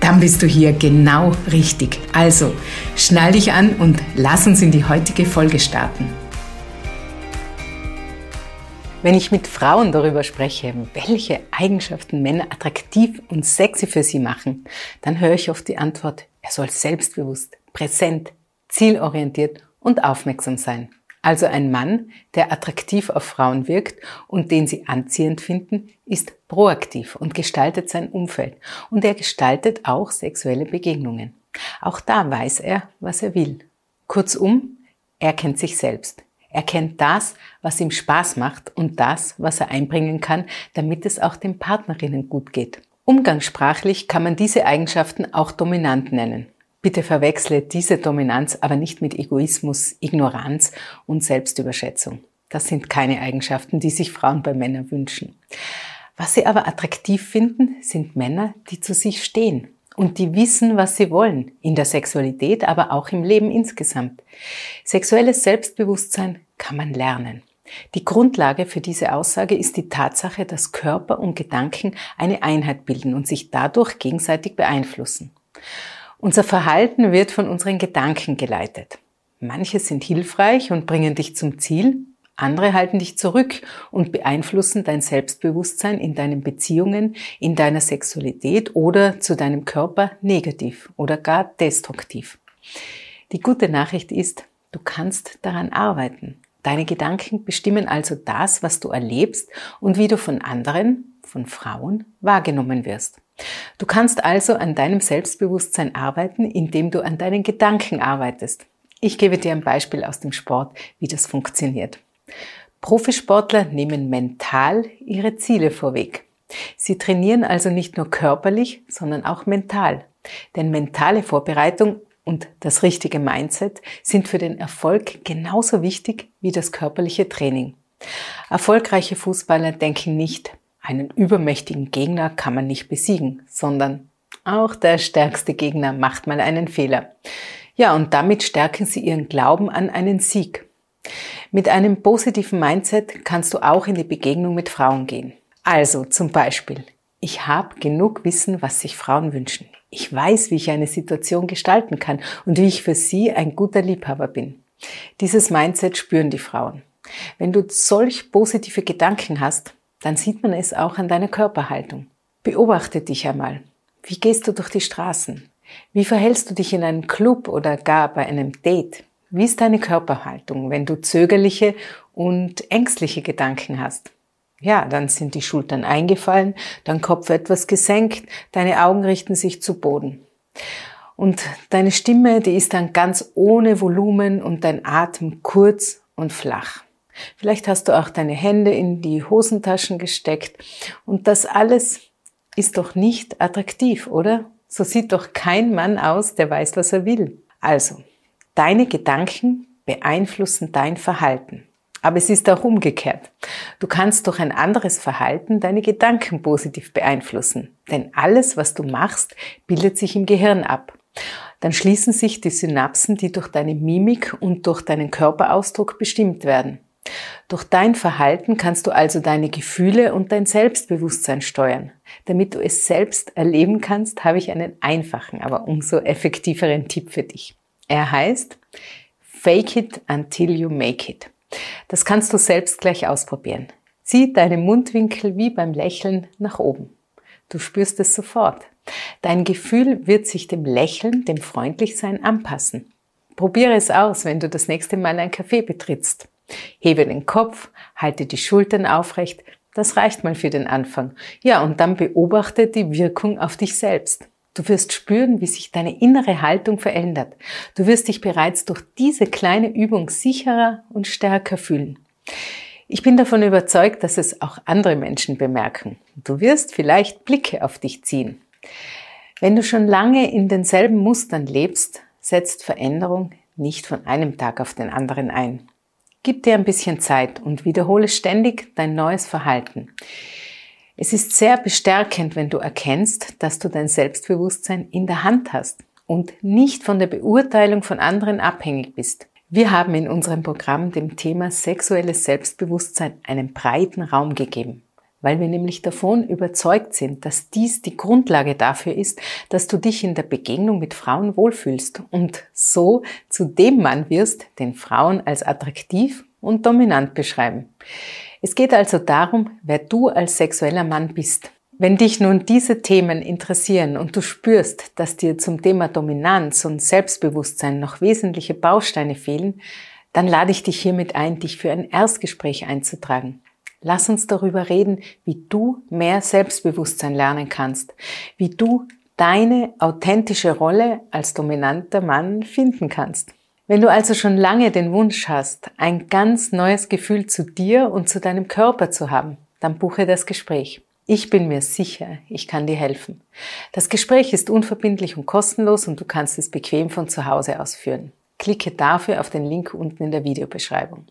Dann bist du hier genau richtig. Also, schnall dich an und lass uns in die heutige Folge starten. Wenn ich mit Frauen darüber spreche, welche Eigenschaften Männer attraktiv und sexy für sie machen, dann höre ich oft die Antwort, er soll selbstbewusst, präsent, zielorientiert und aufmerksam sein. Also ein Mann, der attraktiv auf Frauen wirkt und den sie anziehend finden, ist proaktiv und gestaltet sein Umfeld. Und er gestaltet auch sexuelle Begegnungen. Auch da weiß er, was er will. Kurzum, er kennt sich selbst. Er kennt das, was ihm Spaß macht und das, was er einbringen kann, damit es auch den Partnerinnen gut geht. Umgangssprachlich kann man diese Eigenschaften auch dominant nennen. Bitte verwechsle diese Dominanz aber nicht mit Egoismus, Ignoranz und Selbstüberschätzung. Das sind keine Eigenschaften, die sich Frauen bei Männern wünschen. Was sie aber attraktiv finden, sind Männer, die zu sich stehen und die wissen, was sie wollen, in der Sexualität, aber auch im Leben insgesamt. Sexuelles Selbstbewusstsein kann man lernen. Die Grundlage für diese Aussage ist die Tatsache, dass Körper und Gedanken eine Einheit bilden und sich dadurch gegenseitig beeinflussen. Unser Verhalten wird von unseren Gedanken geleitet. Manche sind hilfreich und bringen dich zum Ziel, andere halten dich zurück und beeinflussen dein Selbstbewusstsein in deinen Beziehungen, in deiner Sexualität oder zu deinem Körper negativ oder gar destruktiv. Die gute Nachricht ist, du kannst daran arbeiten. Deine Gedanken bestimmen also das, was du erlebst und wie du von anderen, von Frauen, wahrgenommen wirst. Du kannst also an deinem Selbstbewusstsein arbeiten, indem du an deinen Gedanken arbeitest. Ich gebe dir ein Beispiel aus dem Sport, wie das funktioniert. Profisportler nehmen mental ihre Ziele vorweg. Sie trainieren also nicht nur körperlich, sondern auch mental. Denn mentale Vorbereitung und das richtige Mindset sind für den Erfolg genauso wichtig wie das körperliche Training. Erfolgreiche Fußballer denken nicht, einen übermächtigen Gegner kann man nicht besiegen, sondern auch der stärkste Gegner macht mal einen Fehler. Ja, und damit stärken sie ihren Glauben an einen Sieg. Mit einem positiven Mindset kannst du auch in die Begegnung mit Frauen gehen. Also zum Beispiel, ich habe genug Wissen, was sich Frauen wünschen. Ich weiß, wie ich eine Situation gestalten kann und wie ich für sie ein guter Liebhaber bin. Dieses Mindset spüren die Frauen. Wenn du solch positive Gedanken hast, dann sieht man es auch an deiner Körperhaltung. Beobachte dich einmal. Wie gehst du durch die Straßen? Wie verhältst du dich in einem Club oder gar bei einem Date? Wie ist deine Körperhaltung, wenn du zögerliche und ängstliche Gedanken hast? Ja, dann sind die Schultern eingefallen, dein Kopf etwas gesenkt, deine Augen richten sich zu Boden. Und deine Stimme, die ist dann ganz ohne Volumen und dein Atem kurz und flach. Vielleicht hast du auch deine Hände in die Hosentaschen gesteckt. Und das alles ist doch nicht attraktiv, oder? So sieht doch kein Mann aus, der weiß, was er will. Also, deine Gedanken beeinflussen dein Verhalten. Aber es ist auch umgekehrt. Du kannst durch ein anderes Verhalten deine Gedanken positiv beeinflussen. Denn alles, was du machst, bildet sich im Gehirn ab. Dann schließen sich die Synapsen, die durch deine Mimik und durch deinen Körperausdruck bestimmt werden. Durch dein Verhalten kannst du also deine Gefühle und dein Selbstbewusstsein steuern. Damit du es selbst erleben kannst, habe ich einen einfachen, aber umso effektiveren Tipp für dich. Er heißt Fake it until you make it. Das kannst du selbst gleich ausprobieren. Zieh deine Mundwinkel wie beim Lächeln nach oben. Du spürst es sofort. Dein Gefühl wird sich dem Lächeln, dem Freundlichsein anpassen. Probiere es aus, wenn du das nächste Mal ein Café betrittst. Hebe den Kopf, halte die Schultern aufrecht. Das reicht mal für den Anfang. Ja, und dann beobachte die Wirkung auf dich selbst. Du wirst spüren, wie sich deine innere Haltung verändert. Du wirst dich bereits durch diese kleine Übung sicherer und stärker fühlen. Ich bin davon überzeugt, dass es auch andere Menschen bemerken. Du wirst vielleicht Blicke auf dich ziehen. Wenn du schon lange in denselben Mustern lebst, setzt Veränderung nicht von einem Tag auf den anderen ein. Gib dir ein bisschen Zeit und wiederhole ständig dein neues Verhalten. Es ist sehr bestärkend, wenn du erkennst, dass du dein Selbstbewusstsein in der Hand hast und nicht von der Beurteilung von anderen abhängig bist. Wir haben in unserem Programm dem Thema sexuelles Selbstbewusstsein einen breiten Raum gegeben, weil wir nämlich davon überzeugt sind, dass dies die Grundlage dafür ist, dass du dich in der Begegnung mit Frauen wohlfühlst und so zu dem Mann wirst, den Frauen als attraktiv und dominant beschreiben. Es geht also darum, wer du als sexueller Mann bist. Wenn dich nun diese Themen interessieren und du spürst, dass dir zum Thema Dominanz und Selbstbewusstsein noch wesentliche Bausteine fehlen, dann lade ich dich hiermit ein, dich für ein Erstgespräch einzutragen. Lass uns darüber reden, wie du mehr Selbstbewusstsein lernen kannst, wie du deine authentische Rolle als dominanter Mann finden kannst. Wenn du also schon lange den Wunsch hast, ein ganz neues Gefühl zu dir und zu deinem Körper zu haben, dann buche das Gespräch. Ich bin mir sicher, ich kann dir helfen. Das Gespräch ist unverbindlich und kostenlos und du kannst es bequem von zu Hause aus führen. Klicke dafür auf den Link unten in der Videobeschreibung.